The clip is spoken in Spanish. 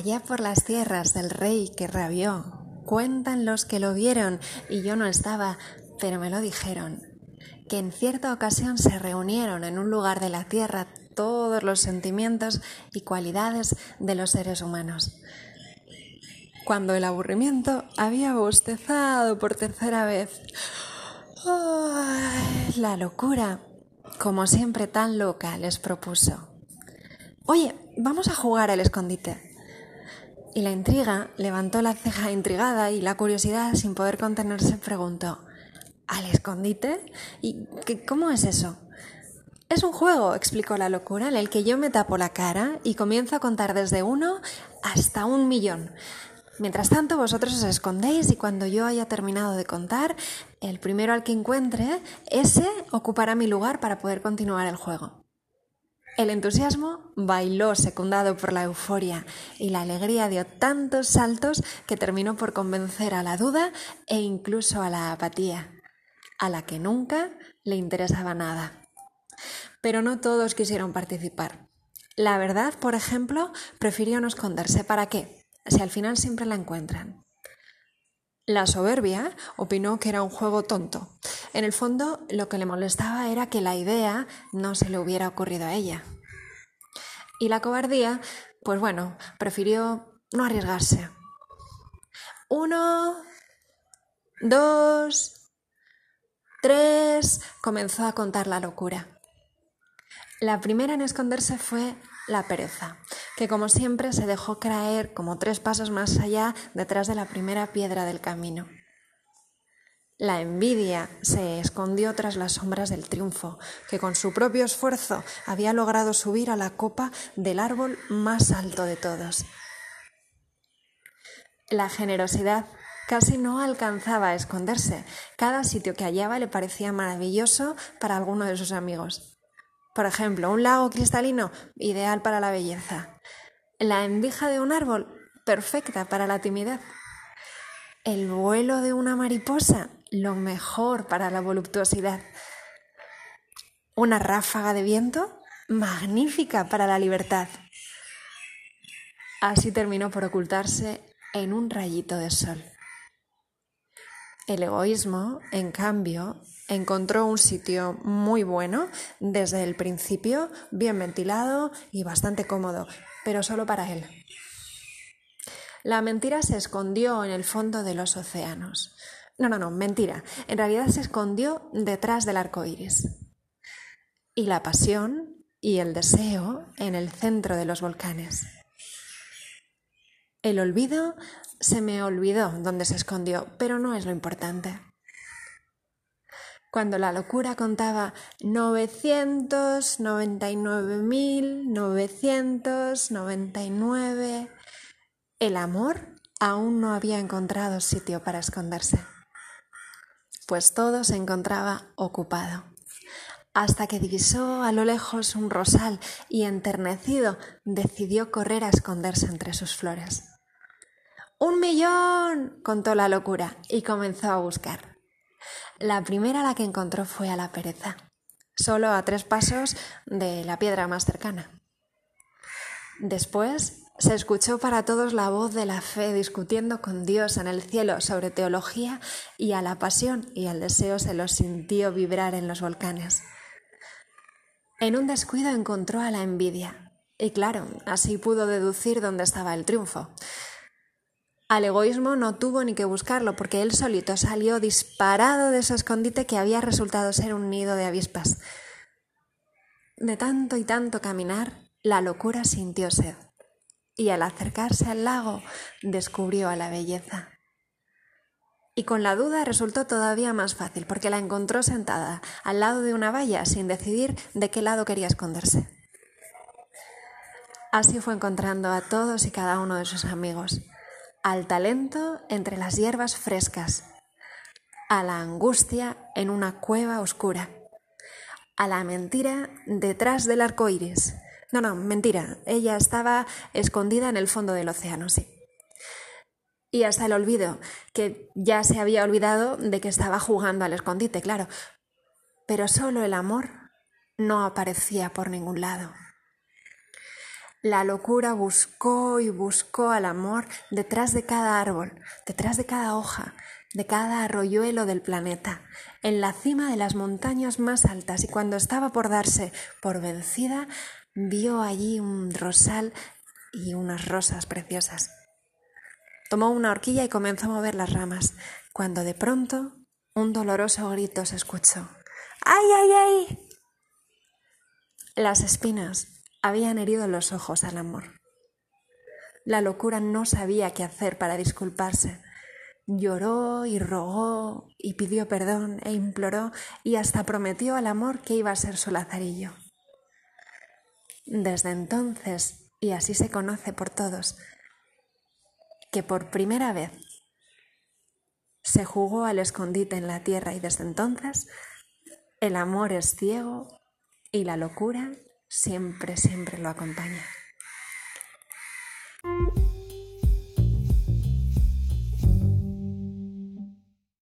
Allá por las tierras del rey que rabió, cuentan los que lo vieron, y yo no estaba, pero me lo dijeron, que en cierta ocasión se reunieron en un lugar de la tierra todos los sentimientos y cualidades de los seres humanos. Cuando el aburrimiento había bostezado por tercera vez. la locura, como siempre tan loca, les propuso. Oye, vamos a jugar al escondite. Y la intriga levantó la ceja intrigada y la curiosidad, sin poder contenerse, preguntó ¿Al escondite? ¿Y qué, cómo es eso? Es un juego, explicó la locura, en el que yo me tapo la cara y comienzo a contar desde uno hasta un millón. Mientras tanto, vosotros os escondéis y cuando yo haya terminado de contar, el primero al que encuentre, ese ocupará mi lugar para poder continuar el juego. El entusiasmo bailó secundado por la euforia y la alegría dio tantos saltos que terminó por convencer a la duda e incluso a la apatía, a la que nunca le interesaba nada. Pero no todos quisieron participar. La verdad, por ejemplo, prefirió no esconderse. ¿Para qué? Si al final siempre la encuentran. La soberbia opinó que era un juego tonto. En el fondo, lo que le molestaba era que la idea no se le hubiera ocurrido a ella. Y la cobardía, pues bueno, prefirió no arriesgarse. Uno, dos, tres, comenzó a contar la locura. La primera en esconderse fue la pereza, que como siempre se dejó caer como tres pasos más allá detrás de la primera piedra del camino. La envidia se escondió tras las sombras del triunfo, que con su propio esfuerzo había logrado subir a la copa del árbol más alto de todos. La generosidad casi no alcanzaba a esconderse. Cada sitio que hallaba le parecía maravilloso para alguno de sus amigos. Por ejemplo, un lago cristalino, ideal para la belleza. La endija de un árbol, perfecta para la timidez. El vuelo de una mariposa, lo mejor para la voluptuosidad. Una ráfaga de viento, magnífica para la libertad. Así terminó por ocultarse en un rayito de sol. El egoísmo, en cambio, encontró un sitio muy bueno desde el principio, bien ventilado y bastante cómodo, pero solo para él. La mentira se escondió en el fondo de los océanos. No, no, no, mentira. En realidad se escondió detrás del arco iris. Y la pasión y el deseo en el centro de los volcanes. El olvido se me olvidó dónde se escondió, pero no es lo importante. Cuando la locura contaba 999.999, el amor aún no había encontrado sitio para esconderse, pues todo se encontraba ocupado, hasta que divisó a lo lejos un rosal y enternecido decidió correr a esconderse entre sus flores. ¡Un millón! contó la locura y comenzó a buscar. La primera la que encontró fue a la pereza, solo a tres pasos de la piedra más cercana. Después se escuchó para todos la voz de la fe discutiendo con Dios en el cielo sobre teología y a la pasión y al deseo se lo sintió vibrar en los volcanes. En un descuido encontró a la envidia y claro, así pudo deducir dónde estaba el triunfo. Al egoísmo no tuvo ni que buscarlo, porque él solito salió disparado de su escondite que había resultado ser un nido de avispas. De tanto y tanto caminar, la locura sintió sed, y al acercarse al lago descubrió a la belleza. Y con la duda resultó todavía más fácil, porque la encontró sentada al lado de una valla sin decidir de qué lado quería esconderse. Así fue encontrando a todos y cada uno de sus amigos al talento entre las hierbas frescas, a la angustia en una cueva oscura, a la mentira detrás del arco iris. No, no, mentira, ella estaba escondida en el fondo del océano, sí. Y hasta el olvido, que ya se había olvidado de que estaba jugando al escondite, claro. Pero solo el amor no aparecía por ningún lado. La locura buscó y buscó al amor detrás de cada árbol, detrás de cada hoja, de cada arroyuelo del planeta, en la cima de las montañas más altas y cuando estaba por darse por vencida, vio allí un rosal y unas rosas preciosas. Tomó una horquilla y comenzó a mover las ramas, cuando de pronto un doloroso grito se escuchó. ¡Ay, ay, ay! Las espinas habían herido los ojos al amor. La locura no sabía qué hacer para disculparse. Lloró y rogó y pidió perdón e imploró y hasta prometió al amor que iba a ser su lazarillo. Desde entonces, y así se conoce por todos, que por primera vez se jugó al escondite en la tierra y desde entonces el amor es ciego y la locura siempre, siempre lo acompaña.